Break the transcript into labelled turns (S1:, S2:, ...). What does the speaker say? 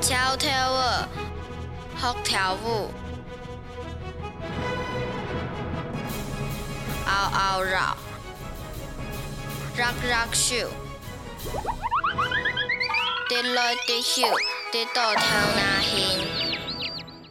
S1: 跳跳舞，学跳舞，嗷嗷绕，绕绕手，跌落跌去，跌到头那行。